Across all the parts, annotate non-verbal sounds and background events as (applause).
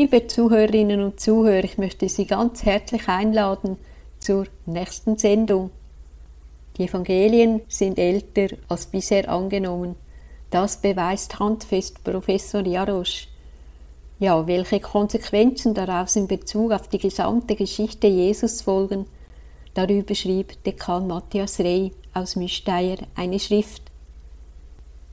Liebe Zuhörerinnen und Zuhörer, ich möchte Sie ganz herzlich einladen zur nächsten Sendung. Die Evangelien sind älter als bisher angenommen. Das beweist handfest Professor Jarosch. Ja, welche Konsequenzen daraus in Bezug auf die gesamte Geschichte Jesus folgen, darüber schrieb Dekan Matthias Rey aus Müsteier eine Schrift.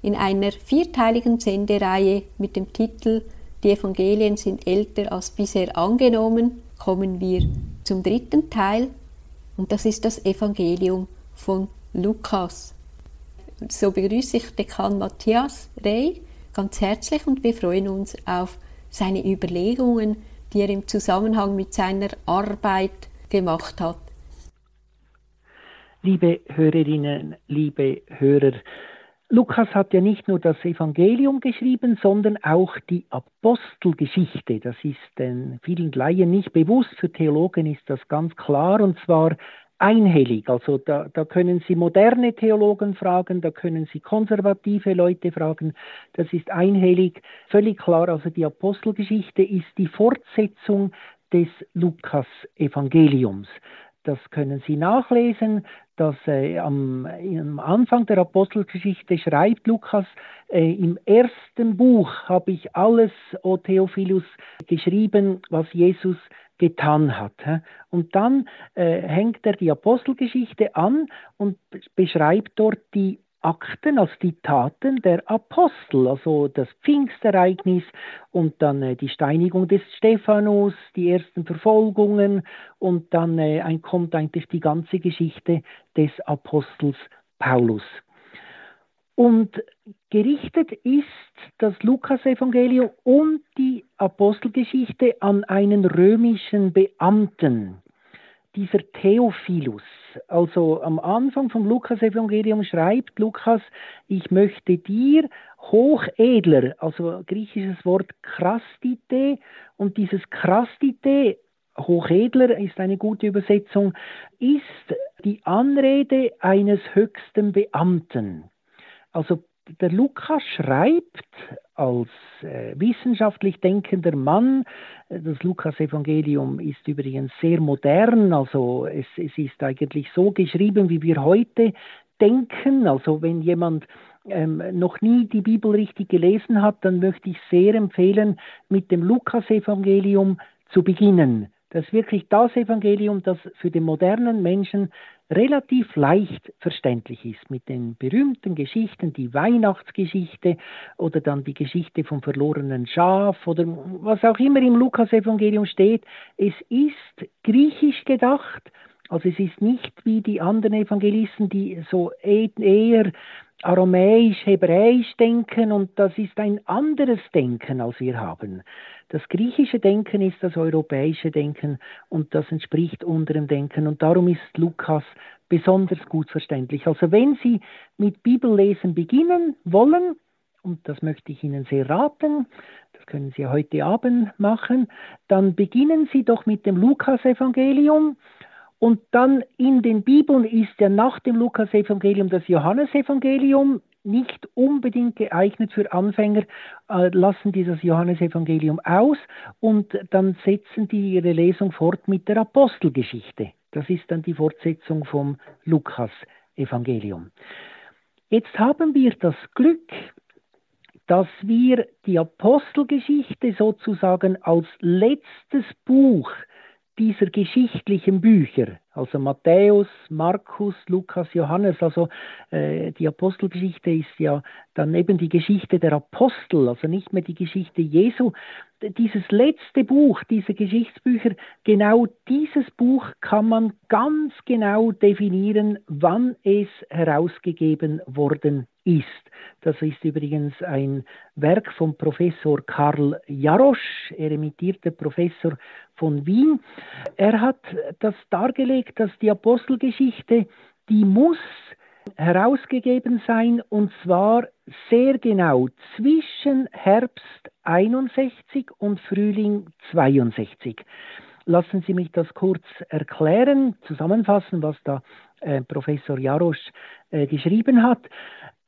In einer vierteiligen Sendereihe mit dem Titel Die Evangelien sind älter als bisher angenommen kommen wir zum dritten Teil und das ist das Evangelium von Lukas. So begrüße ich Dekan Matthias Rey ganz herzlich und wir freuen uns auf seine Überlegungen, die er im Zusammenhang mit seiner Arbeit gemacht hat. Liebe Hörerinnen, liebe Hörer, Lukas hat ja nicht nur das Evangelium geschrieben, sondern auch die Apostelgeschichte. Das ist den vielen Laien nicht bewusst, für Theologen ist das ganz klar, und zwar einhellig. Also da, da können Sie moderne Theologen fragen, da können Sie konservative Leute fragen. Das ist einhellig, völlig klar. Also die Apostelgeschichte ist die Fortsetzung des Lukas-Evangeliums. Das können Sie nachlesen, dass äh, am, am, Anfang der Apostelgeschichte schreibt Lukas, äh, im ersten Buch habe ich alles, O Theophilus, geschrieben, was Jesus getan hat. Und dann äh, hängt er die Apostelgeschichte an und beschreibt dort die Akten, also die Taten der Apostel, also das Pfingstereignis und dann äh, die Steinigung des Stephanus, die ersten Verfolgungen und dann äh, kommt eigentlich die ganze Geschichte des Apostels Paulus. Und gerichtet ist das Lukasevangelium und die Apostelgeschichte an einen römischen Beamten, dieser Theophilus. Also am Anfang vom Lukasevangelium schreibt Lukas, ich möchte dir hochedler, also griechisches Wort krastite, und dieses krastite Hochedler ist eine gute Übersetzung, ist die Anrede eines höchsten Beamten. Also der Lukas schreibt als äh, wissenschaftlich denkender Mann, das Lukas-Evangelium ist übrigens sehr modern, also es, es ist eigentlich so geschrieben, wie wir heute denken. Also wenn jemand ähm, noch nie die Bibel richtig gelesen hat, dann möchte ich sehr empfehlen, mit dem Lukas-Evangelium zu beginnen. Das ist wirklich das Evangelium, das für den modernen Menschen relativ leicht verständlich ist mit den berühmten Geschichten, die Weihnachtsgeschichte oder dann die Geschichte vom verlorenen Schaf oder was auch immer im Lukasevangelium steht. Es ist griechisch gedacht, also es ist nicht wie die anderen Evangelisten, die so e-, eher aramäisch, hebräisch denken und das ist ein anderes Denken, als wir haben. Das griechische Denken ist das europäische Denken und das entspricht unserem Denken und darum ist Lukas besonders gut verständlich. Also wenn Sie mit Bibellesen beginnen wollen, und das möchte ich Ihnen sehr raten, das können Sie heute Abend machen, dann beginnen Sie doch mit dem Lukasevangelium und dann in den Bibeln ist ja nach dem Lukasevangelium das Johannesevangelium nicht unbedingt geeignet für Anfänger, äh, lassen dieses Johannesevangelium aus und dann setzen die ihre Lesung fort mit der Apostelgeschichte. Das ist dann die Fortsetzung vom Lukas-Evangelium. Jetzt haben wir das Glück, dass wir die Apostelgeschichte sozusagen als letztes Buch dieser geschichtlichen Bücher, also Matthäus, Markus, Lukas, Johannes, also äh, die Apostelgeschichte ist ja dann eben die Geschichte der Apostel, also nicht mehr die Geschichte Jesu. Dieses letzte Buch, diese Geschichtsbücher, genau dieses Buch kann man ganz genau definieren, wann es herausgegeben worden ist. Das ist übrigens ein Werk von Professor Karl Jarosch, eremitierter Professor von Wien. Er hat das dargelegt, dass die Apostelgeschichte, die muss herausgegeben sein und zwar sehr genau zwischen Herbst 61 und Frühling 62. Lassen Sie mich das kurz erklären, zusammenfassen, was da äh, Professor Jarosch äh, geschrieben hat.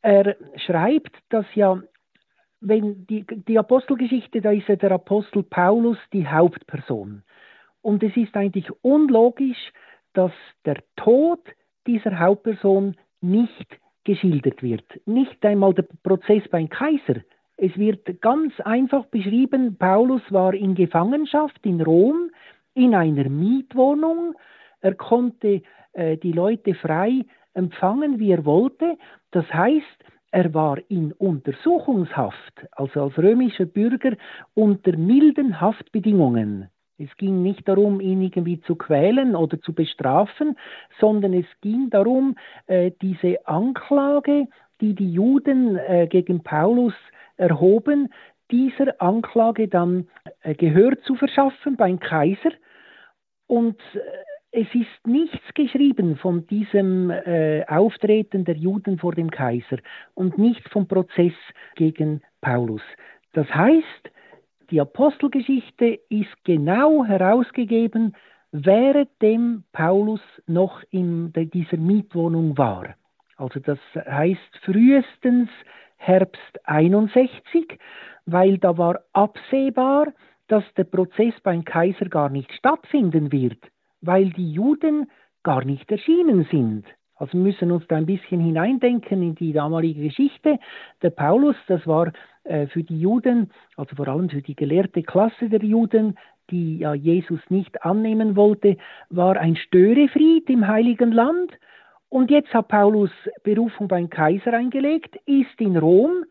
Er schreibt, dass ja wenn die, die Apostelgeschichte, da ist ja der Apostel Paulus die Hauptperson. Und es ist eigentlich unlogisch, dass der Tod dieser Hauptperson nicht geschildert wird. Nicht einmal der Prozess beim Kaiser. Es wird ganz einfach beschrieben, Paulus war in Gefangenschaft in Rom in einer Mietwohnung. Er konnte äh, die Leute frei empfangen, wie er wollte. Das heißt, er war in Untersuchungshaft, also als römischer Bürger unter milden Haftbedingungen. Es ging nicht darum, ihn irgendwie zu quälen oder zu bestrafen, sondern es ging darum, äh, diese Anklage, die die Juden äh, gegen Paulus erhoben, dieser Anklage dann äh, Gehör zu verschaffen beim Kaiser. Und es ist nichts geschrieben von diesem äh, Auftreten der Juden vor dem Kaiser und nicht vom Prozess gegen Paulus. Das heißt, die Apostelgeschichte ist genau herausgegeben, währenddem Paulus noch in dieser Mietwohnung war. Also das heißt frühestens Herbst 61, weil da war absehbar, dass der Prozess beim Kaiser gar nicht stattfinden wird weil die Juden gar nicht erschienen sind. Also müssen uns da ein bisschen hineindenken in die damalige Geschichte. Der Paulus, das war für die Juden, also vor allem für die gelehrte Klasse der Juden, die ja Jesus nicht annehmen wollte, war ein Störefried im heiligen Land. Und jetzt hat Paulus Berufung beim Kaiser eingelegt, ist in Rom,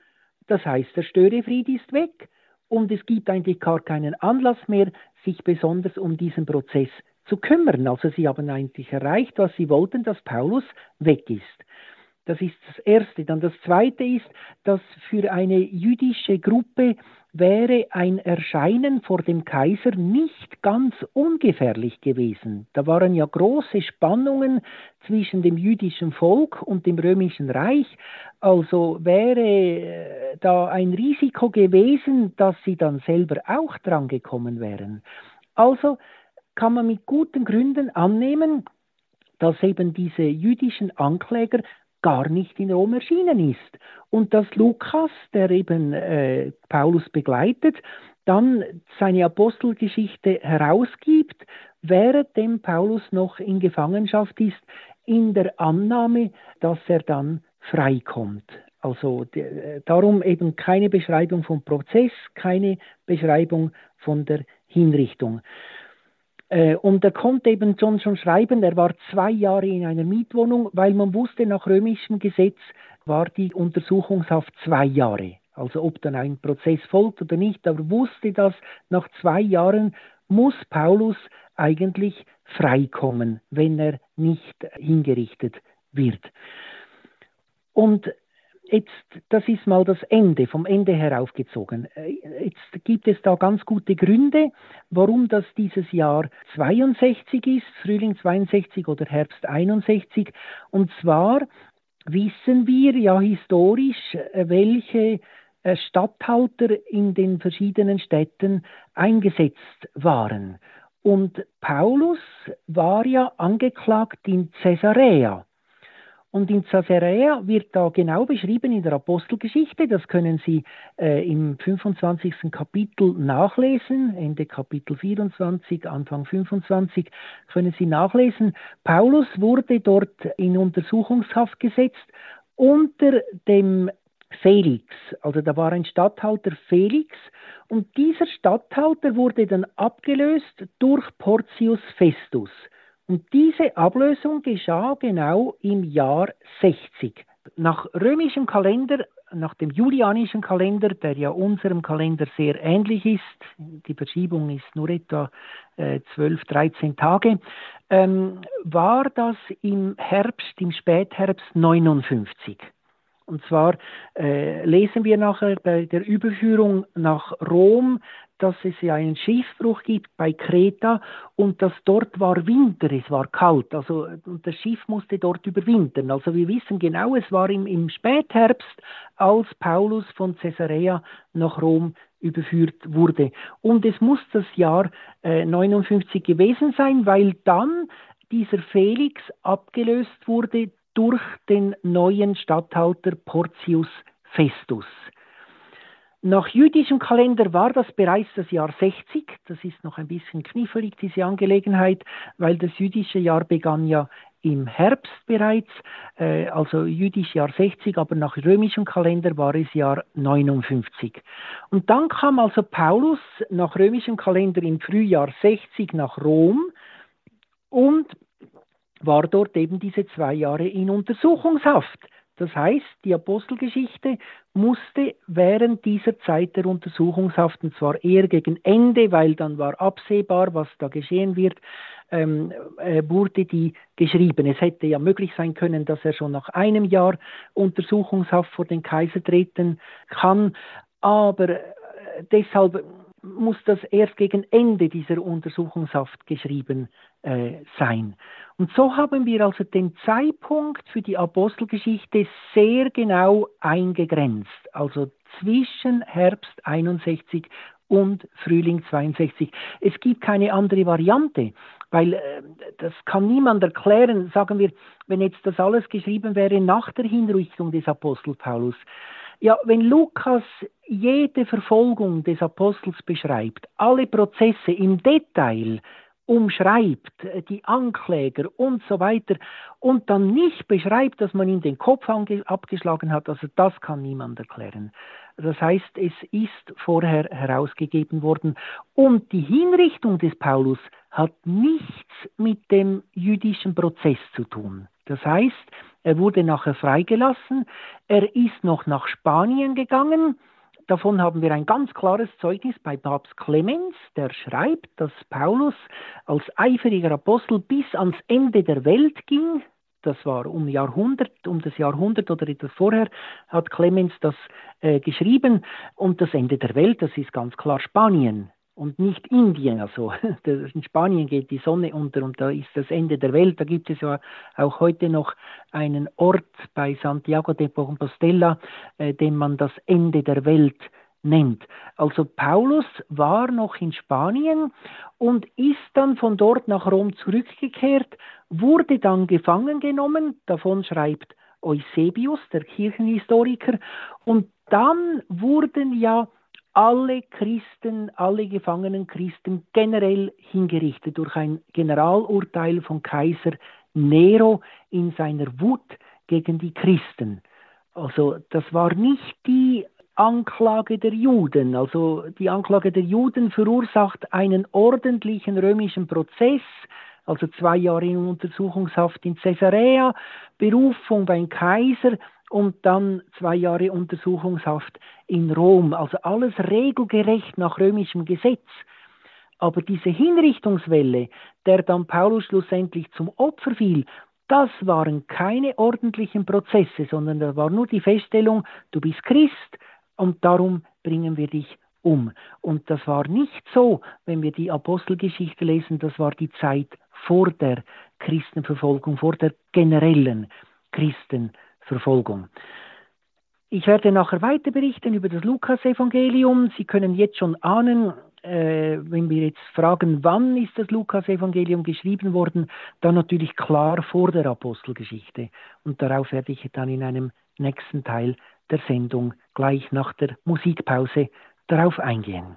das heißt, der Störefried ist weg und es gibt eigentlich gar keinen Anlass mehr, sich besonders um diesen Prozess zu kümmern. Also sie haben eigentlich erreicht, was sie wollten, dass Paulus weg ist. Das ist das Erste. Dann das Zweite ist, dass für eine jüdische Gruppe wäre ein Erscheinen vor dem Kaiser nicht ganz ungefährlich gewesen. Da waren ja große Spannungen zwischen dem jüdischen Volk und dem römischen Reich. Also wäre äh, da ein Risiko gewesen, dass sie dann selber auch drangekommen wären. Also kann man mit guten Gründen annehmen, dass eben diese jüdischen Ankläger gar nicht in Rom erschienen ist. Und dass Lukas, der eben äh, Paulus begleitet, dann seine Apostelgeschichte herausgibt, währenddem Paulus noch in Gefangenschaft ist, in der Annahme, dass er dann freikommt. Also de, darum eben keine Beschreibung vom Prozess, keine Beschreibung von der Hinrichtung. Äh, und er konnte eben schon, schon schreiben, er war zwei Jahre in einer Mietwohnung, weil man wusste, nach römischem Gesetz war die Untersuchungshaft zwei Jahre. Also ob dann ein Prozess folgt oder nicht, aber wusste, dass nach zwei Jahren muss Paulus eigentlich freikommen, wenn er nicht hingerichtet wird. Und Jetzt, das ist mal das Ende, vom Ende her aufgezogen. Äh, jetzt gibt es da ganz gute Gründe, warum das dieses Jahr 62 ist, Frühling 62 oder Herbst 61. Und zwar wissen wir ja historisch, äh, welche äh, Statthalter in den verschiedenen Städten eingesetzt waren. Und Paulus war ja angeklagt in Caesarea. Und in Caesarea wird da genau beschrieben in der Apostelgeschichte, das können Sie äh, im 25. Kapitel nachlesen, Ende Kapitel 24, Anfang 25 können Sie nachlesen. Paulus wurde dort in Untersuchungshaft gesetzt unter dem Felix, also da war ein Statthalter Felix und dieser Statthalter wurde dann abgelöst durch Porcius Festus. Und diese Ablösung geschah genau im Jahr 60. Nach römischem Kalender, nach dem julianischen Kalender, der ja unserem Kalender sehr ähnlich ist, die Verschiebung ist nur etwa äh, 12, 13 Tage, ähm, war das im Herbst, im Spätherbst 59. Und zwar äh, lesen wir nachher bei der Überführung nach Rom, dass es ja einen Schiffbruch gibt bei Kreta und dass dort war Winter, es war kalt, also und das Schiff musste dort überwintern. Also wir wissen genau, es war im, im Spätherbst, als Paulus von Caesarea nach Rom überführt wurde. Und es muss das Jahr äh, 59 gewesen sein, weil dann dieser Felix abgelöst wurde durch den neuen Statthalter Porcius Festus. Nach jüdischem Kalender war das bereits das Jahr 60. Das ist noch ein bisschen knifflig, diese Angelegenheit, weil das jüdische Jahr begann ja im Herbst bereits, äh, also jüdisch Jahr 60, aber nach römischem Kalender war es Jahr 59. Und dann kam also Paulus nach römischem Kalender im Frühjahr 60 nach Rom und war dort eben diese zwei Jahre in Untersuchungshaft. Das heißt, die Apostelgeschichte musste während dieser Zeit der Untersuchungshaft, und zwar eher gegen Ende, weil dann war absehbar, was da geschehen wird, ähm, äh, wurde die geschrieben. Es hätte ja möglich sein können, dass er schon nach einem Jahr Untersuchungshaft vor den Kaiser treten kann, aber äh, deshalb muss das erst gegen Ende dieser Untersuchungshaft geschrieben äh, sein. Und so haben wir also den Zeitpunkt für die Apostelgeschichte sehr genau eingegrenzt, also zwischen Herbst 61 und Frühling 62. Es gibt keine andere Variante, weil äh, das kann niemand erklären. Sagen wir, wenn jetzt das alles geschrieben wäre nach der Hinrichtung des Apostel Paulus. Ja, wenn Lukas jede Verfolgung des Apostels beschreibt, alle Prozesse im Detail, umschreibt, äh, die Ankläger und so weiter, und dann nicht beschreibt, dass man ihm den Kopf abgeschlagen hat, also das kann niemand erklären. Das heißt, es ist vorher herausgegeben worden. Und die Hinrichtung des Paulus hat nichts mit dem jüdischen Prozess zu tun. Das heißt, er wurde nachher freigelassen, er ist noch nach Spanien gegangen, Davon haben wir ein ganz klares Zeugnis bei Papst Clemens, der schreibt, dass Paulus als eifriger Apostel bis ans Ende der Welt ging. Das war um Jahrhundert, um das Jahrhundert oder etwas vorher hat Clemens das äh, geschrieben. Und das Ende der Welt, das ist ganz klar Spanien und nicht Indien. Also (laughs) in Spanien geht die Sonne unter und da ist das Ende der Welt. Da gibt es ja auch heute noch einen Ort bei Santiago de Compostela, äh, den man das Ende der Welt nennt. Also Paulus war noch in Spanien und ist dann von dort nach Rom zurückgekehrt, wurde dann gefangen genommen, davon schreibt Eusebius, der Kirchenhistoriker, und dann wurden ja alle Christen, alle gefangenen Christen generell hingerichtet durch ein Generalurteil von Kaiser Nero in seiner Wut gegen die Christen. Also das war nicht die Anklage der Juden. Also die Anklage der Juden verursacht einen ordentlichen römischen Prozess, also zwei Jahre in Untersuchungshaft in Caesarea, Berufung beim Kaiser und dann zwei Jahre Untersuchungshaft in Rom. Also alles regelgerecht nach römischem Gesetz. Aber diese Hinrichtungswelle, der dann Paulus schlussendlich zum Opfer fiel, das waren keine ordentlichen Prozesse, sondern da war nur die Feststellung, du bist Christ und darum bringen wir dich um. Und das war nicht so, wenn wir die Apostelgeschichte lesen, das war die Zeit vor der Christenverfolgung, vor der generellen Christenverfolgung. Verfolgung. Ich werde nachher weiter berichten über das Lukas-Evangelium. Sie können jetzt schon ahnen, äh, wenn wir jetzt fragen, wann ist das Lukas-Evangelium geschrieben worden, dann natürlich klar vor der Apostelgeschichte. Und darauf werde ich dann in einem nächsten Teil der Sendung gleich nach der Musikpause darauf eingehen.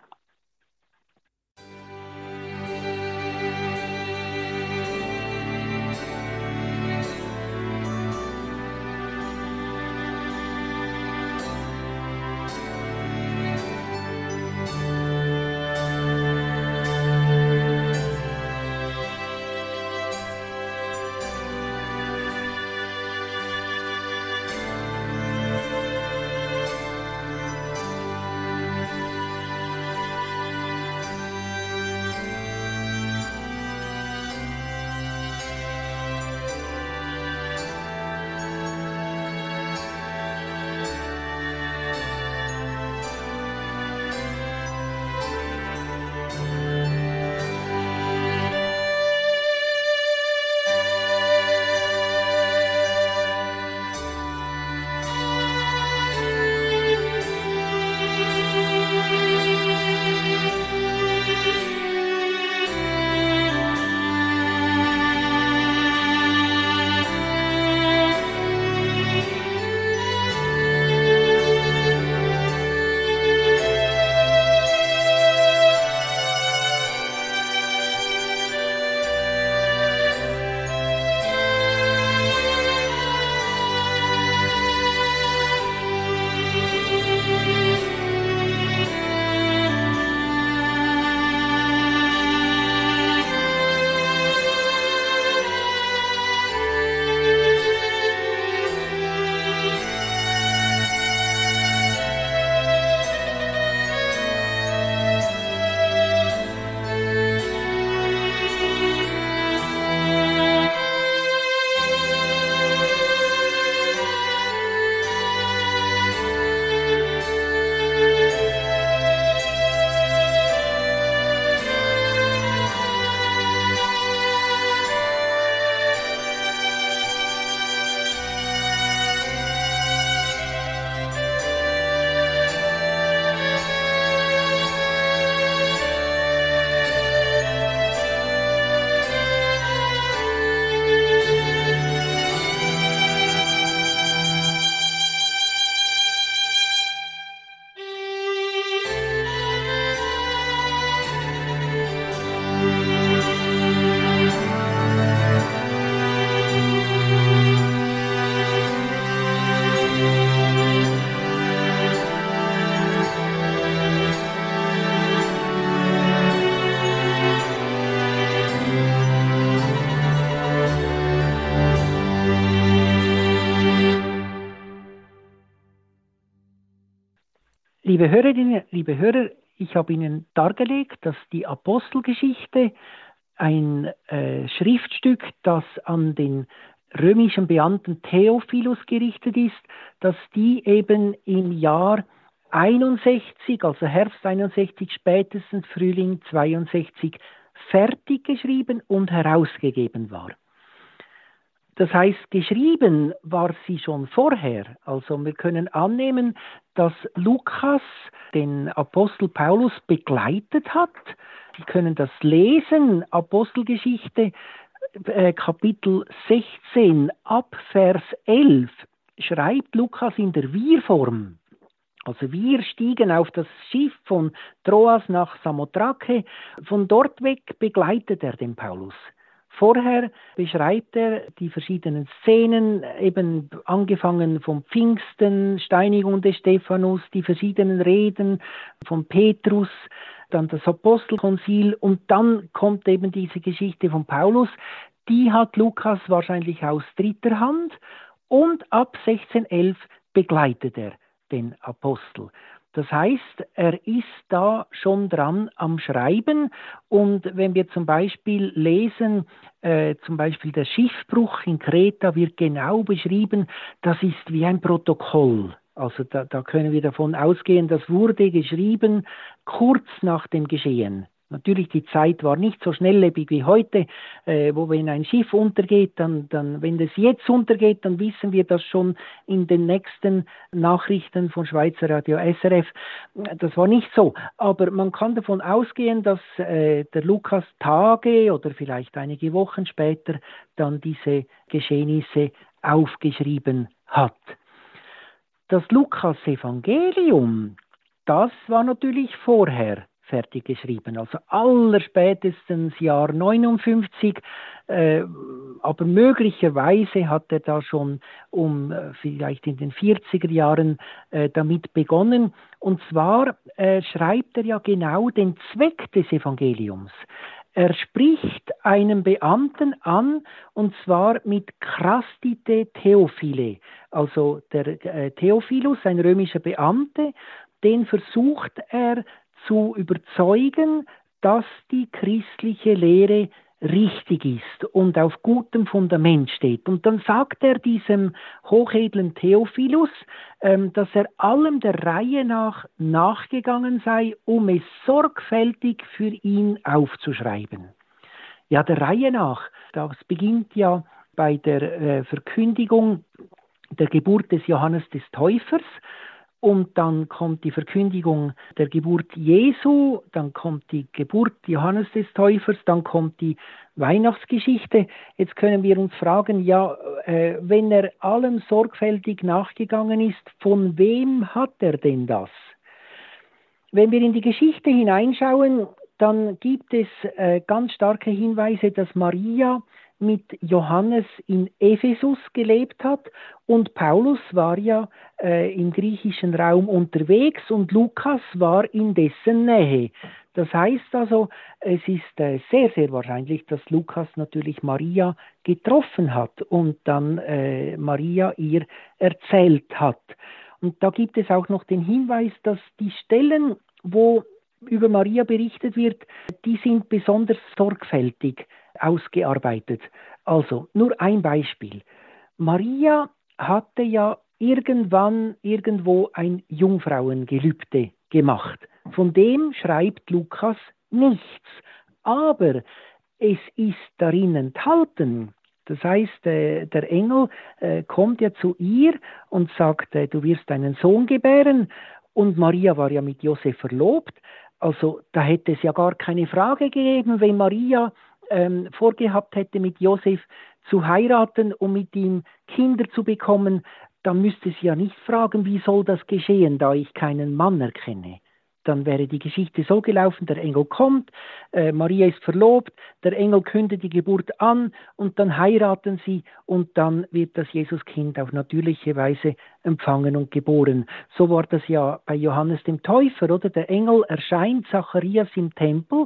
Liebe Hörerinnen, liebe Hörer, ich habe Ihnen dargelegt, dass die Apostelgeschichte ein äh, Schriftstück, das an den römischen Beamten Theophilus gerichtet ist, dass die eben im Jahr 61, also Herbst 61, spätestens Frühling 62 fertig geschrieben und herausgegeben war. Das heißt, geschrieben war sie schon vorher. Also wir können annehmen, dass Lukas den Apostel Paulus begleitet hat. Sie können das lesen, Apostelgeschichte äh, Kapitel 16 ab Vers 11 schreibt Lukas in der Wir-Form. Also wir stiegen auf das Schiff von Troas nach Samothrake. Von dort weg begleitet er den Paulus. Vorher beschreibt er die verschiedenen Szenen, eben angefangen vom Pfingsten, Steinigung des Stephanus, die verschiedenen Reden von Petrus, dann das Apostelkonzil und dann kommt eben diese Geschichte von Paulus. Die hat Lukas wahrscheinlich aus dritter Hand und ab 1611 begleitet er den Apostel. Das heißt, er ist da schon dran am Schreiben und wenn wir zum Beispiel lesen, äh, zum Beispiel der Schiffbruch in Kreta wird genau beschrieben, das ist wie ein Protokoll. Also da, da können wir davon ausgehen, das wurde geschrieben kurz nach dem Geschehen. Natürlich, die Zeit war nicht so schnelllebig wie heute, äh, wo wenn ein Schiff untergeht, dann, dann, wenn es jetzt untergeht, dann wissen wir das schon in den nächsten Nachrichten von Schweizer Radio SRF. Das war nicht so. Aber man kann davon ausgehen, dass äh, der Lukas Tage oder vielleicht einige Wochen später dann diese Geschehnisse aufgeschrieben hat. Das Lukas-Evangelium, das war natürlich vorher fertig geschrieben. Also allerspätestens Jahr 59, äh, aber möglicherweise hat er da schon um äh, vielleicht in den 40er Jahren äh, damit begonnen. Und zwar äh, schreibt er ja genau den Zweck des Evangeliums. Er spricht einen Beamten an, und zwar mit Crastite Theophile. Also der äh, Theophilus, ein römischer Beamte, den versucht er zu überzeugen, dass die christliche Lehre richtig ist und auf gutem Fundament steht. Und dann sagt er diesem hochedlen Theophilus, ähm, dass er allem der Reihe nach nachgegangen sei, um es sorgfältig für ihn aufzuschreiben. Ja, der Reihe nach, das beginnt ja bei der äh, Verkündigung der Geburt des Johannes des Täufers und dann kommt die Verkündigung der Geburt Jesu, dann kommt die Geburt Johannes des Täufers, dann kommt die Weihnachtsgeschichte. Jetzt können wir uns fragen, ja, äh, wenn er allem sorgfältig nachgegangen ist, von wem hat er denn das? Wenn wir in die Geschichte hineinschauen, dann gibt es äh, ganz starke Hinweise, dass Maria mit Johannes in Ephesus gelebt hat und Paulus war ja äh, im griechischen Raum unterwegs und Lukas war in dessen Nähe. Das heißt also, es ist äh, sehr, sehr wahrscheinlich, dass Lukas natürlich Maria getroffen hat und dann äh, Maria ihr erzählt hat. Und da gibt es auch noch den Hinweis, dass die Stellen, wo über Maria berichtet wird, die sind besonders sorgfältig ausgearbeitet. Also nur ein Beispiel. Maria hatte ja irgendwann irgendwo ein Jungfrauengelübde gemacht. Von dem schreibt Lukas nichts. Aber es ist darin enthalten. Das heißt, äh, der Engel äh, kommt ja zu ihr und sagt, äh, du wirst einen Sohn gebären. Und Maria war ja mit Josef verlobt. Also da hätte es ja gar keine Frage gegeben, wenn Maria ähm, vorgehabt hätte, mit Josef zu heiraten, um mit ihm Kinder zu bekommen, dann müsste sie ja nicht fragen, wie soll das geschehen, da ich keinen Mann erkenne. Dann wäre die Geschichte so gelaufen, der Engel kommt, äh, Maria ist verlobt, der Engel kündet die Geburt an und dann heiraten sie und dann wird das Jesuskind auf natürliche Weise empfangen und geboren. So war das ja bei Johannes dem Täufer, oder? Der Engel erscheint Zacharias im Tempel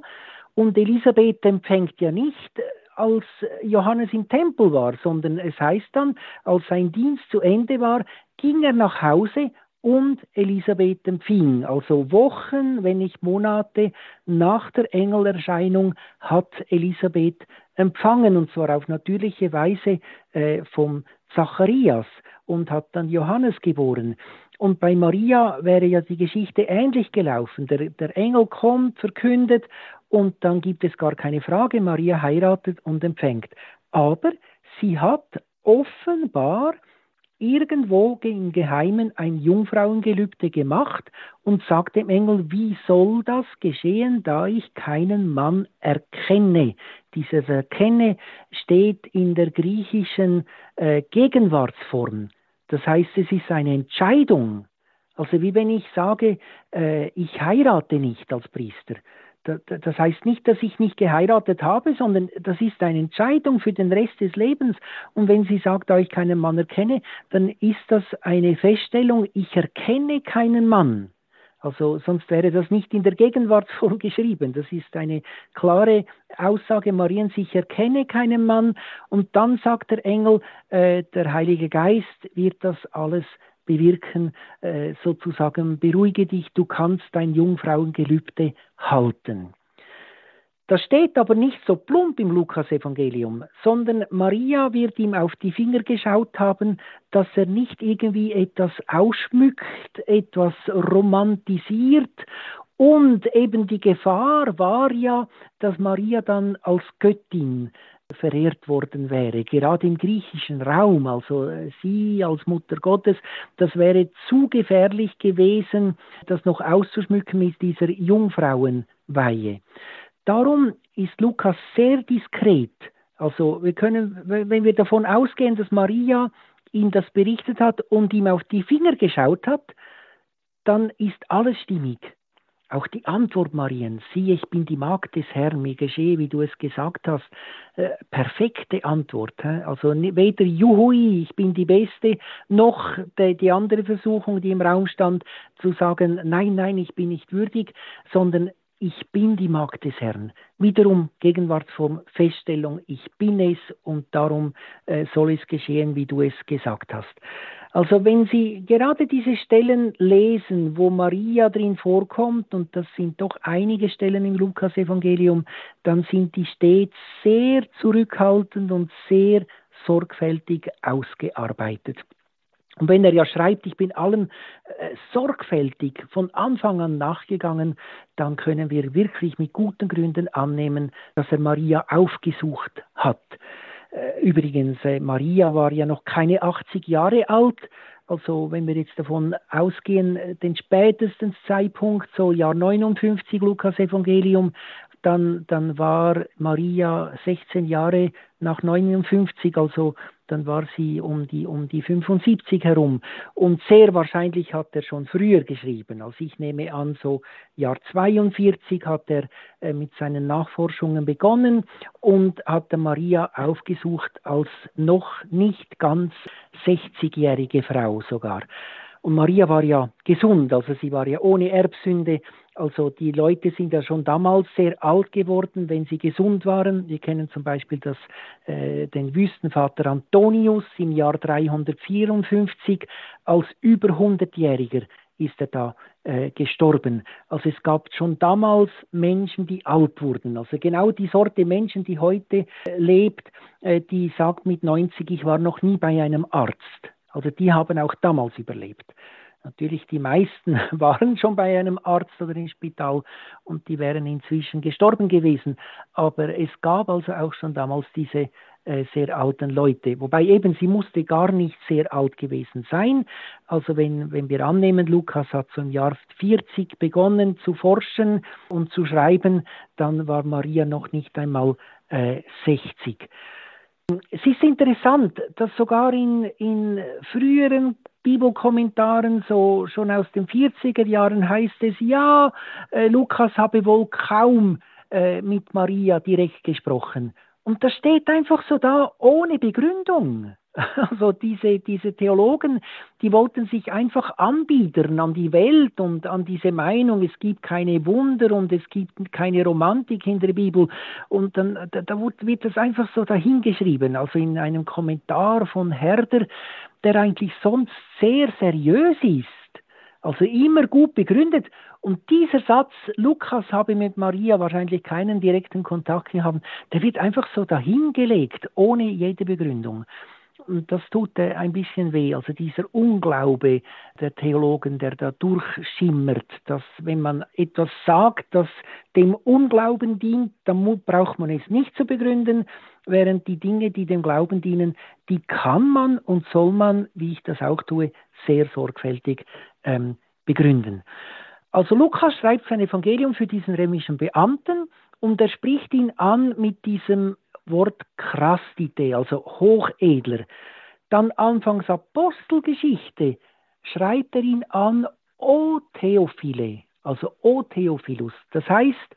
und Elisabeth empfängt ja nicht, äh, als Johannes im Tempel war, sondern es heißt dann, als sein Dienst zu Ende war, ging er nach Hause und Elisabeth empfing. Also Wochen, wenn nicht Monate nach der Engelerscheinung hat Elisabeth empfangen und zwar auf natürliche Weise äh, vom Zacharias und hat dann Johannes geboren. Und bei Maria wäre ja die Geschichte ähnlich gelaufen. Der, der Engel kommt, verkündet und dann gibt es gar keine Frage, Maria heiratet und empfängt. Aber sie hat offenbar irgendwo im Geheimen ein Jungfrauengelübde gemacht und sagt dem Engel, wie soll das geschehen, da ich keinen Mann erkenne. Dieses Erkenne steht in der griechischen äh, Gegenwartsform. Das heißt, es ist eine Entscheidung. Also wie wenn ich sage, äh, ich heirate nicht als Priester. Das heißt nicht, dass ich nicht geheiratet habe, sondern das ist eine Entscheidung für den Rest des Lebens. Und wenn sie sagt, da ich keinen Mann erkenne, dann ist das eine Feststellung, ich erkenne keinen Mann. Also sonst wäre das nicht in der Gegenwartsform (laughs) geschrieben. Das ist eine klare Aussage Mariens, ich erkenne keinen Mann. Und dann sagt der Engel, äh, der Heilige Geist wird das alles bewirken, äh, sozusagen, beruhige dich, du kannst dein Jungfrauengelübde halten. Das steht aber nicht so plump im Lukasevangelium, sondern Maria wird ihm auf die Finger geschaut haben, dass er nicht irgendwie etwas ausschmückt, etwas romantisiert. Und eben die Gefahr war ja, dass Maria dann als Göttin verehrt worden wäre, gerade im griechischen Raum, also äh, sie als Mutter Gottes, das wäre zu gefährlich gewesen, das noch auszuschmücken mit dieser Jungfrauenweihe. Darum ist Lukas sehr diskret. Also wir können, wenn wir davon ausgehen, dass Maria ihm das berichtet hat und ihm auf die Finger geschaut hat, dann ist alles stimmig. Auch die Antwort Mariens, siehe, ich bin die Magd des Herrn, mir geschehe, wie du es gesagt hast. Äh, perfekte Antwort. Hä? Also weder Juhui, ich bin die Beste, noch die, die andere Versuchung, die im Raum stand, zu sagen, nein, nein, ich bin nicht würdig, sondern ich bin die Magd des Herrn. Wiederum Gegenwartsform, Feststellung, ich bin es und darum äh, soll es geschehen, wie du es gesagt hast. Also wenn Sie gerade diese Stellen lesen, wo Maria drin vorkommt, und das sind doch einige Stellen im Lukas-Evangelium, dann sind die stets sehr zurückhaltend und sehr sorgfältig ausgearbeitet. Und wenn er ja schreibt, ich bin allem äh, sorgfältig von Anfang an nachgegangen, dann können wir wirklich mit guten Gründen annehmen, dass er Maria aufgesucht hat. Äh, übrigens, äh, Maria war ja noch keine 80 Jahre alt. Also wenn wir jetzt davon ausgehen, äh, den spätesten Zeitpunkt, so Jahr 59 Lukas Evangelium, dann, dann war Maria 16 Jahre nach 59, also dann war sie um die, um die 75 herum. Und sehr wahrscheinlich hat er schon früher geschrieben. Also ich nehme an, so Jahr 42 hat er äh, mit seinen Nachforschungen begonnen und hatte Maria aufgesucht als noch nicht ganz 60-jährige Frau sogar. Und Maria war ja gesund, also sie war ja ohne Erbsünde. Also die Leute sind ja schon damals sehr alt geworden, wenn sie gesund waren. Wir kennen zum Beispiel das, äh, den Wüstenvater Antonius im Jahr 354 als über 100-Jähriger ist er da äh, gestorben. Also es gab schon damals Menschen, die alt wurden. Also genau die Sorte Menschen, die heute äh, lebt, äh, die sagt mit 90, ich war noch nie bei einem Arzt. Also die haben auch damals überlebt. Natürlich, die meisten (laughs) waren schon bei einem Arzt oder im Spital und die wären inzwischen gestorben gewesen. Aber es gab also auch schon damals diese äh, sehr alten Leute. Wobei eben sie musste gar nicht sehr alt gewesen sein. Also wenn, wenn wir annehmen, Lukas hat so im Jahr 40 begonnen zu forschen und zu schreiben, dann war Maria noch nicht einmal äh, 60. Es ist interessant, dass sogar in, in früheren Bibelkommentaren, so schon aus den 40er Jahren, heißt es, ja, äh, Lukas habe wohl kaum äh, mit Maria direkt gesprochen. Und das steht einfach so da, ohne Begründung. (laughs) Also diese, diese Theologen, die wollten sich einfach anbiedern an die Welt und an diese Meinung, es gibt keine Wunder und es gibt keine Romantik in der Bibel. Und dann da, da wird das einfach so dahingeschrieben, also in einem Kommentar von Herder, der eigentlich sonst sehr seriös ist Also immer gut begründet. Und dieser Satz, Lukas habe mit Maria wahrscheinlich keinen direkten Kontakt gehabt, der wird einfach so dahingelegt, ohne jede Begründung. Das tut ein bisschen weh. Also dieser Unglaube der Theologen, der da durchschimmert, dass wenn man etwas sagt, das dem Unglauben dient, dann braucht man es nicht zu begründen, während die Dinge, die dem Glauben dienen, die kann man und soll man, wie ich das auch tue, sehr sorgfältig ähm, begründen. Also Lukas schreibt sein Evangelium für diesen römischen Beamten und er spricht ihn an mit diesem Wort Krastite, also Hochedler. Dann anfangs Apostelgeschichte schreibt er ihn an O Theophile, also O Theophilus. Das heißt,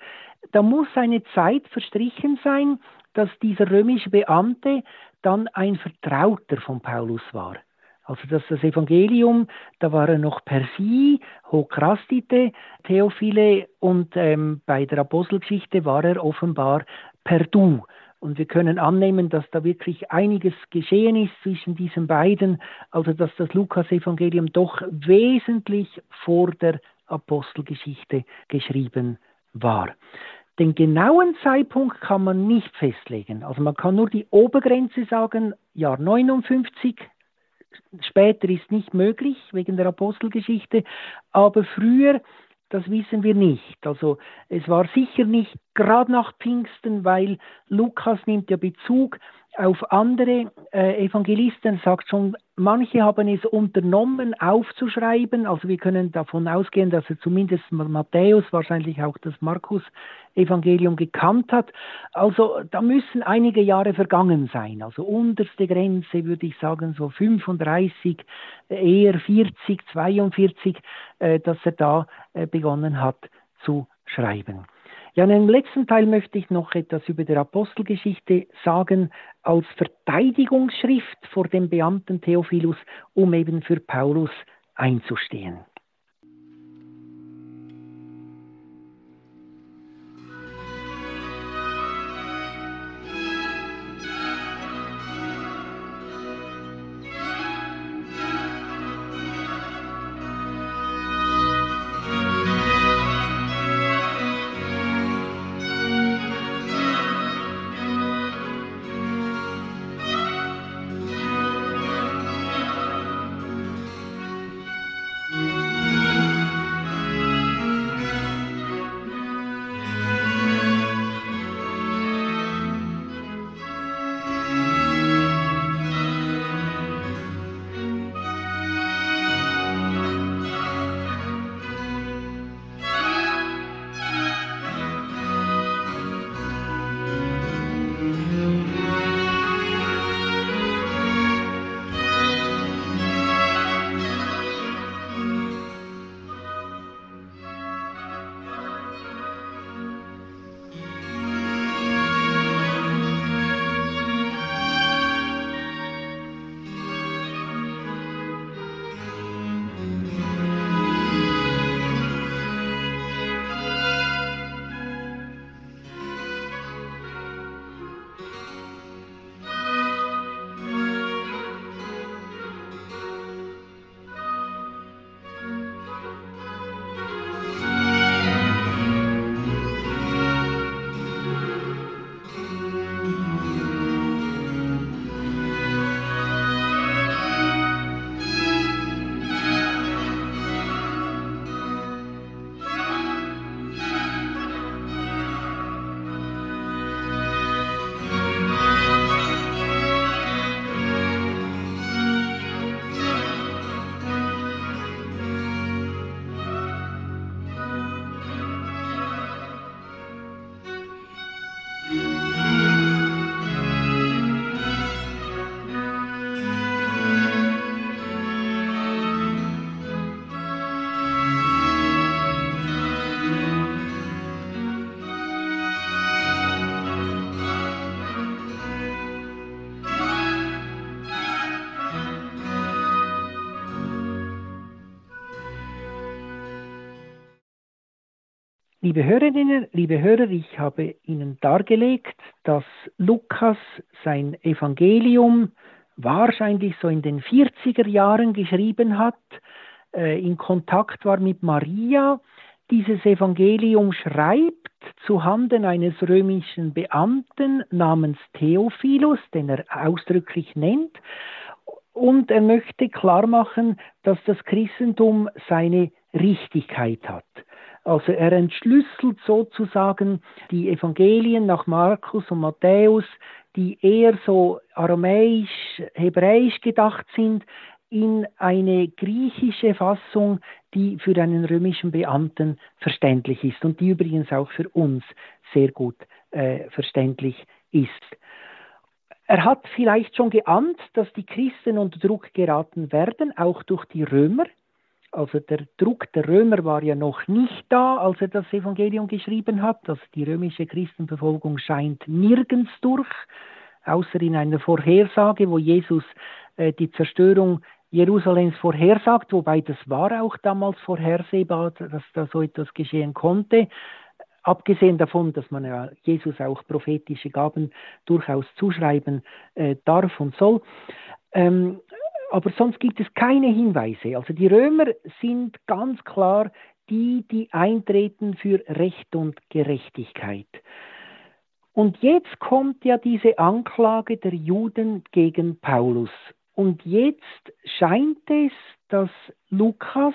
da muss eine Zeit verstrichen sein, dass dieser römische Beamte dann ein Vertrauter von Paulus war. Also dass das Evangelium, da war er noch per sie, Hokrastite, Theophile und ähm, bei der Apostelgeschichte war er offenbar per du. Und wir können annehmen, dass da wirklich einiges geschehen ist zwischen diesen beiden, also dass das Lukas-Evangelium doch wesentlich vor der Apostelgeschichte geschrieben war. Den genauen Zeitpunkt kann man nicht festlegen. Also man kann nur die Obergrenze sagen, Jahr 59, später ist nicht möglich wegen der Apostelgeschichte, aber früher das wissen wir nicht. Also es war sicher nicht gerade nach Pfingsten, weil Lukas nimmt ja Bezug auf andere äh, Evangelisten, sagt schon, manche haben es unternommen aufzuschreiben. Also wir können davon ausgehen, dass er zumindest Matthäus, wahrscheinlich auch das Markus-Evangelium gekannt hat. Also da müssen einige Jahre vergangen sein. Also unterste Grenze würde ich sagen so 35, eher 40, 42, äh, dass er da äh, begonnen hat zu schreiben. Ja, in dem letzten Teil möchte ich noch etwas über die Apostelgeschichte sagen, als Verteidigungsschrift vor dem Beamten Theophilus, um eben für Paulus einzustehen. Liebe Hörerinnen, liebe Hörer, ich habe Ihnen dargelegt, dass Lukas sein Evangelium wahrscheinlich so in den 40er Jahren geschrieben hat, äh, in Kontakt war mit Maria, dieses Evangelium schreibt zu Handen eines römischen Beamten namens Theophilus, den er ausdrücklich nennt, und er möchte klar machen, dass das Christentum seine Richtigkeit hat. Also er entschlüsselt sozusagen die Evangelien nach Markus und Matthäus, die eher so aramäisch, hebräisch gedacht sind, in eine griechische Fassung, die für einen römischen Beamten verständlich ist und die übrigens auch für uns sehr gut äh, verständlich ist. Er hat vielleicht schon geahnt, dass die Christen unter Druck geraten werden, auch durch die Römer. Also der Druck der Römer war ja noch nicht da, als er das Evangelium geschrieben hat. Also die römische Christenverfolgung scheint nirgends durch, außer in einer Vorhersage, wo Jesus äh, die Zerstörung Jerusalems vorhersagt, wobei das war auch damals vorhersehbar, dass da so etwas geschehen konnte. Abgesehen davon, dass man ja Jesus auch prophetische Gaben durchaus zuschreiben äh, darf und soll. Ähm, aber sonst gibt es keine Hinweise. Also die Römer sind ganz klar die, die eintreten für Recht und Gerechtigkeit. Und jetzt kommt ja diese Anklage der Juden gegen Paulus. Und jetzt scheint es, dass Lukas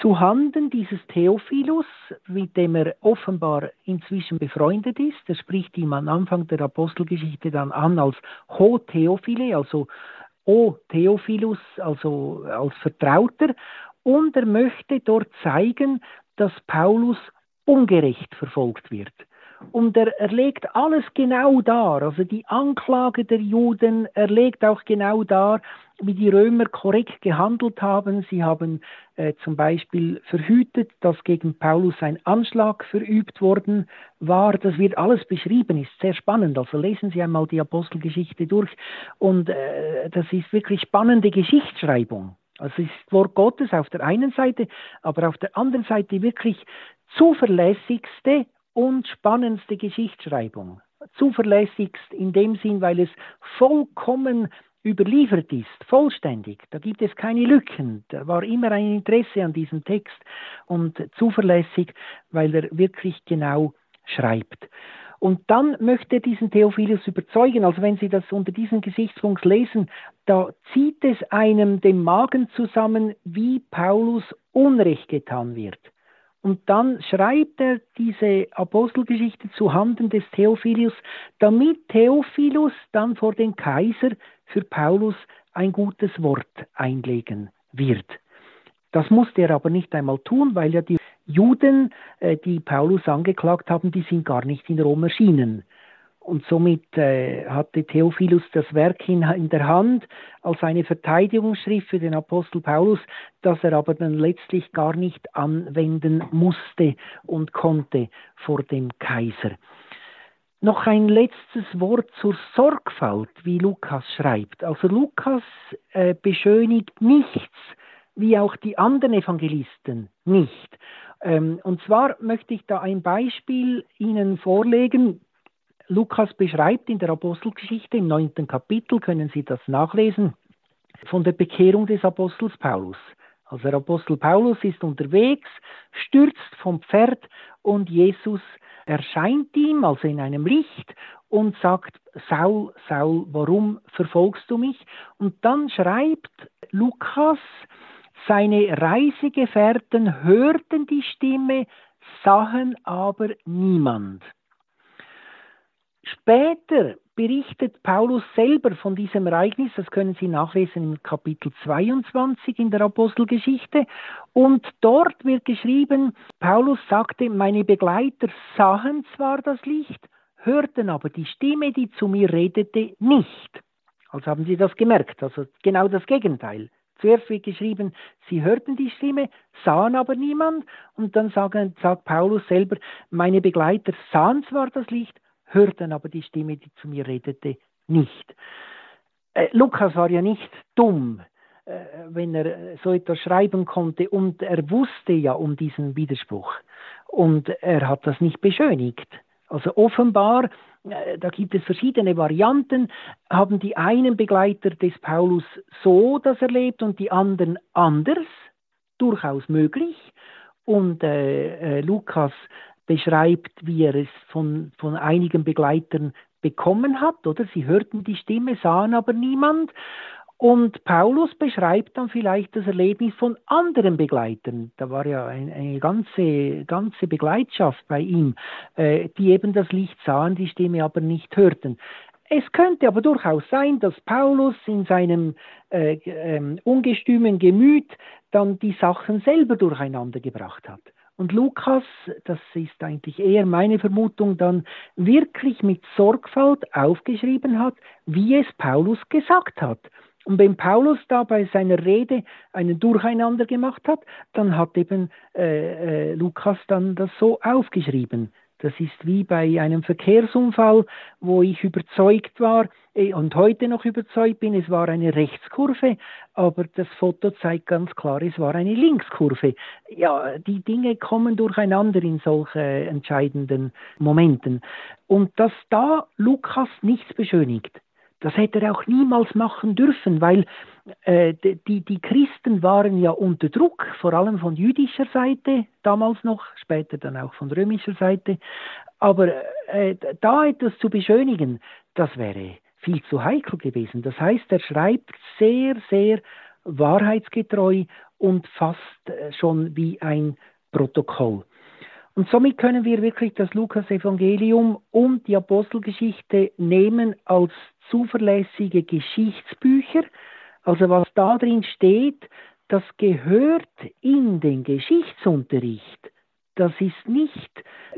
zu Handen dieses Theophilus, mit dem er offenbar inzwischen befreundet ist, er spricht ihm am Anfang der Apostelgeschichte dann an als Ho Theophile, also O Theophilus, also als Vertrauter, und er möchte dort zeigen, dass Paulus ungerecht verfolgt wird. Und er, er legt alles genau dar, also die Anklage der Juden, er legt auch genau dar, wie die Römer korrekt gehandelt haben. Sie haben äh, zum Beispiel verhütet, dass gegen Paulus ein Anschlag verübt worden war. Das wird alles beschrieben, ist sehr spannend. Also lesen Sie einmal die Apostelgeschichte durch. Und äh, das ist wirklich spannende Geschichtsschreibung. Also es ist Wort Gottes auf der einen Seite, aber auf der anderen Seite wirklich zuverlässigste und spannendste Geschichtsschreibung. Zuverlässigst in dem Sinn, weil es vollkommen überliefert ist, vollständig. Da gibt es keine Lücken. Da war immer ein Interesse an diesem Text und zuverlässig, weil er wirklich genau schreibt. Und dann möchte er diesen Theophilus überzeugen. Also wenn Sie das unter diesem Gesichtspunkt lesen, da zieht es einem den Magen zusammen, wie Paulus Unrecht getan wird. Und dann schreibt er diese Apostelgeschichte zu Handen des Theophilus, damit Theophilus dann vor den Kaiser für Paulus ein gutes Wort einlegen wird. Das musste er aber nicht einmal tun, weil ja die Juden, äh, die Paulus angeklagt haben, die sind gar nicht in Rom erschienen. Und somit äh, hatte Theophilus das Werk in, in, der Hand als eine Verteidigungsschrift für den Apostel Paulus, das er aber dann letztlich gar nicht anwenden musste und konnte vor dem Kaiser. Noch ein letztes Wort zur Sorgfalt, wie Lukas schreibt. Also Lukas äh, beschönigt nichts, wie auch die anderen Evangelisten nicht. Ähm, und zwar möchte ich da ein Beispiel Ihnen vorlegen, Lukas beschreibt in der Apostelgeschichte im neunten Kapitel, können Sie das nachlesen, von der Bekehrung des Apostels Paulus. Also der Apostel Paulus ist unterwegs, stürzt vom Pferd und Jesus erscheint ihm, also in einem Licht, und sagt, Saul, Saul, warum verfolgst du mich? Und dann schreibt Lukas, seine Reisegefährten hörten die Stimme, sahen aber niemand. Später berichtet Paulus selber von diesem Ereignis, das können Sie nachlesen im Kapitel 22 in der Apostelgeschichte. Und dort wird geschrieben, Paulus sagte, meine Begleiter sahen zwar das Licht, hörten aber die Stimme, die zu mir redete, nicht. Also haben Sie das gemerkt, also genau das Gegenteil. Zuerst wird geschrieben, sie hörten die Stimme, sahen aber niemand. Und dann sagen, sagt Paulus selber, meine Begleiter sahen zwar das Licht, hörten aber die Stimme, die zu mir redete, nicht. Äh, Lukas war ja nicht dumm, äh, wenn er so etwas schreiben konnte und er wusste ja um diesen Widerspruch und er hat das nicht beschönigt. Also offenbar, äh, da gibt es verschiedene Varianten, haben die einen Begleiter des Paulus so das erlebt und die anderen anders durchaus möglich. Und äh, äh, Lukas beschreibt, wie er es von, von einigen Begleitern bekommen hat, oder? Sie hörten die Stimme, sahen aber niemand. Und Paulus beschreibt dann vielleicht das Erlebnis von anderen Begleitern. Da war ja eine, eine ganze, ganze Begleitschaft bei ihm, äh, die eben das Licht sahen, die Stimme aber nicht hörten. Es könnte aber durchaus sein, dass Paulus in seinem äh, äh, ungestümen Gemüt dann die Sachen selber durcheinander gebracht hat. Und Lukas, das ist eigentlich eher meine Vermutung, dann wirklich mit Sorgfalt aufgeschrieben hat, wie es Paulus gesagt hat. Und wenn Paulus da bei seiner Rede einen Durcheinander gemacht hat, dann hat eben äh, äh, Lukas dann das so aufgeschrieben. Das ist wie bei einem Verkehrsunfall, wo ich überzeugt war äh, und heute noch überzeugt bin, es war eine Rechtskurve, aber das Foto zeigt ganz klar, es war eine Linkskurve. Ja, die Dinge kommen durcheinander in solchen entscheidenden Momenten. Und dass da Lukas nichts beschönigt, das hätte er auch niemals machen dürfen, weil äh, die, die Christen waren ja unter Druck, vor allem von jüdischer Seite, damals noch, später dann auch von römischer Seite. Aber äh, da etwas zu beschönigen, das wäre viel zu heikel gewesen. Das heißt, er schreibt sehr, sehr wahrheitsgetreu und fast äh, schon wie ein Protokoll. Und somit können wir wirklich das Lukas-Evangelium und die Apostelgeschichte nehmen als zuverlässige Geschichtsbücher. Also was da drin steht, das gehört in den Geschichtsunterricht. Das ist nicht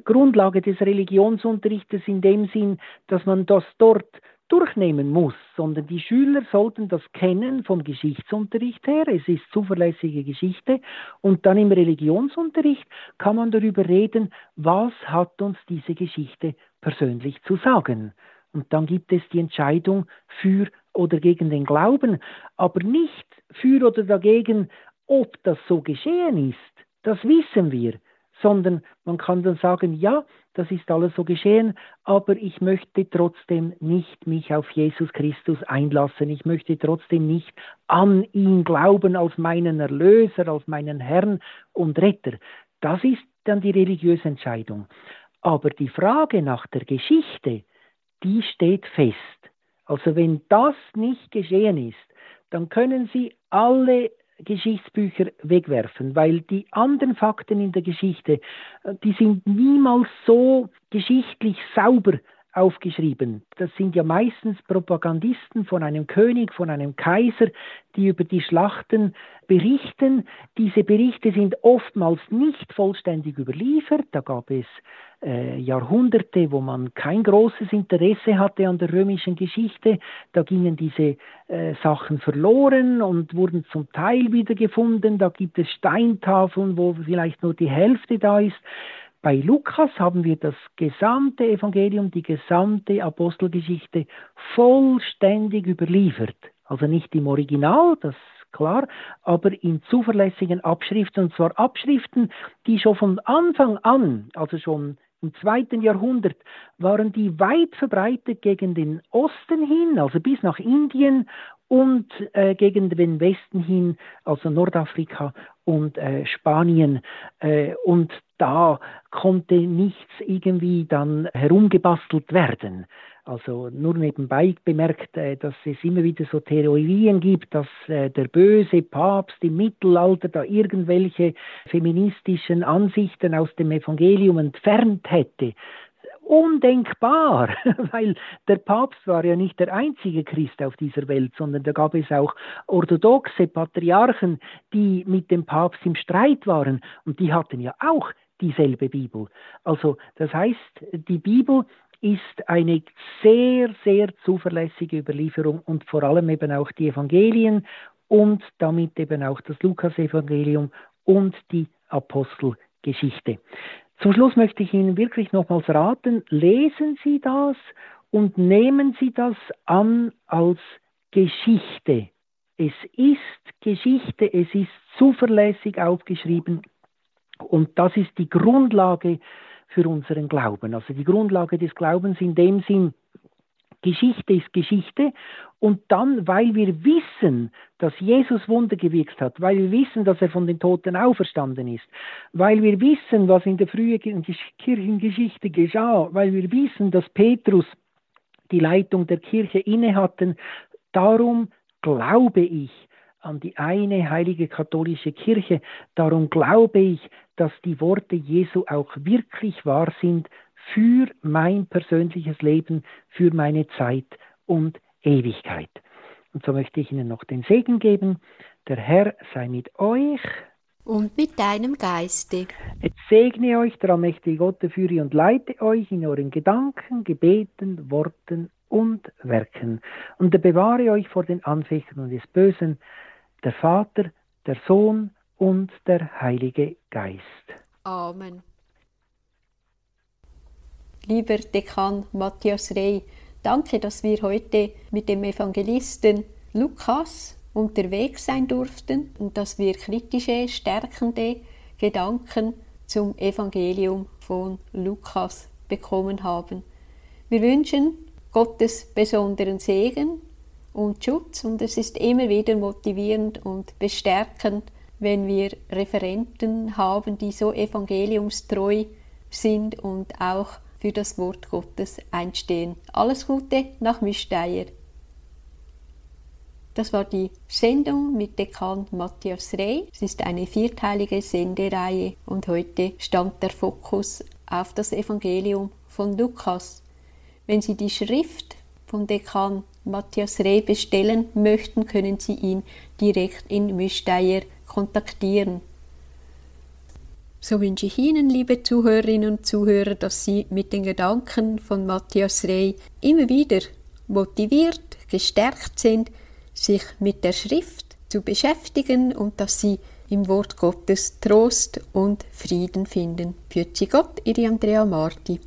Grundlage des Religionsunterrichtes in dem Sinn, dass man das dort durchnehmen muss, sondern die Schüler sollten das kennen vom Geschichtsunterricht her. Es ist zuverlässige Geschichte und dann im Religionsunterricht kann man darüber reden, was hat uns diese Geschichte persönlich zu sagen. Und dann gibt es die Entscheidung für oder gegen den Glauben, aber nicht für oder dagegen, ob das so geschehen ist. Das wissen wir, sondern man kann dann sagen, ja, das ist alles so geschehen, aber ich möchte trotzdem nicht mich auf Jesus Christus einlassen. Ich möchte trotzdem nicht an ihn glauben als meinen Erlöser, als meinen Herrn und Retter. Das ist dann die religiöse Entscheidung. Aber die Frage nach der Geschichte, die steht fest. Also wenn das nicht geschehen ist, dann können Sie alle Geschichtsbücher wegwerfen, weil die anderen Fakten in der Geschichte, äh, die sind niemals so geschichtlich sauber aufgeschrieben. Das sind ja meistens Propagandisten von einem König, von einem Kaiser, die über die Schlachten berichten. Diese Berichte sind oftmals nicht vollständig überliefert. Da gab es äh, Jahrhunderte, wo man kein großes Interesse hatte an der römischen Geschichte. Da gingen diese äh, Sachen verloren und wurden zum Teil wiedergefunden. Da gibt es Steintafeln, wo vielleicht nur die Hälfte da ist. Bei Lukas haben wir das gesamte Evangelium, die gesamte Apostelgeschichte vollständig überliefert. Also nicht im Original, das ist klar, aber in zuverlässigen Abschriften, und zwar Abschriften, die schon von Anfang an, also schon im zweiten Jahrhundert, waren die weit verbreitet gegen den Osten hin, also bis nach Indien und äh, gegen den Westen hin, also Nordafrika und äh, Spanien. Äh, und da konnte nichts irgendwie dann herumgebastelt werden. Also nur nebenbei bemerkt, äh, dass es immer wieder so Theorien gibt, dass äh, der böse Papst im Mittelalter da irgendwelche feministischen Ansichten aus dem Evangelium entfernt hätte undenkbar, (laughs) weil der Papst war ja nicht der einzige Christ auf dieser Welt, sondern da gab es auch orthodoxe Patriarchen, die mit dem Papst im Streit waren und die hatten ja auch dieselbe Bibel. Also das heißt, die Bibel ist eine sehr, sehr zuverlässige Überlieferung und vor allem eben auch die Evangelien und damit eben auch das Lukas-Evangelium und die Apostelgeschichte. Zum Schluss möchte ich Ihnen wirklich nochmals raten, lesen Sie das und nehmen Sie das an als Geschichte. Es ist Geschichte, es ist zuverlässig aufgeschrieben und das ist die Grundlage für unseren Glauben. Also die Grundlage des Glaubens in dem Sinn, Geschichte ist Geschichte. Und dann, weil wir wissen, dass Jesus Wunder gewirkt hat, weil wir wissen, dass er von den Toten auferstanden ist, weil wir wissen, was in der frühen Kirchengeschichte geschah, weil wir wissen, dass Petrus die Leitung der Kirche inne hatten, darum glaube ich an die eine heilige katholische Kirche, darum glaube ich, dass die Worte Jesu auch wirklich wahr sind für mein persönliches Leben, für meine Zeit und Ewigkeit. Und so möchte ich Ihnen noch den Segen geben. Der Herr sei mit euch. Und mit deinem Geiste. Jetzt segne euch, der allmächtige Gott, führe und leite euch in euren Gedanken, Gebeten, Worten und Werken. Und er bewahre euch vor den Anfechtern des Bösen, der Vater, der Sohn und der Heilige Geist. Amen. Lieber Dekan Matthias Rey, danke, dass wir heute mit dem Evangelisten Lukas unterwegs sein durften und dass wir kritische, stärkende Gedanken zum Evangelium von Lukas bekommen haben. Wir wünschen Gottes besonderen Segen und Schutz und es ist immer wieder motivierend und bestärkend, wenn wir Referenten haben, die so evangeliumstreu sind und auch für das Wort Gottes einstehen. Alles Gute nach Müsteier. Das war die Sendung mit Dekan Matthias Rey. Es ist eine vierteilige Sendereihe und heute stand der Fokus auf das Evangelium von Lukas. Wenn Sie die Schrift von Dekan Matthias Reh bestellen möchten, können Sie ihn direkt in Müsteier kontaktieren. So wünsche ich Ihnen, liebe Zuhörerinnen und Zuhörer, dass Sie mit den Gedanken von Matthias Rey immer wieder motiviert, gestärkt sind, sich mit der Schrift zu beschäftigen und dass Sie im Wort Gottes Trost und Frieden finden. Für Sie Gott, Ihre Andrea Marti.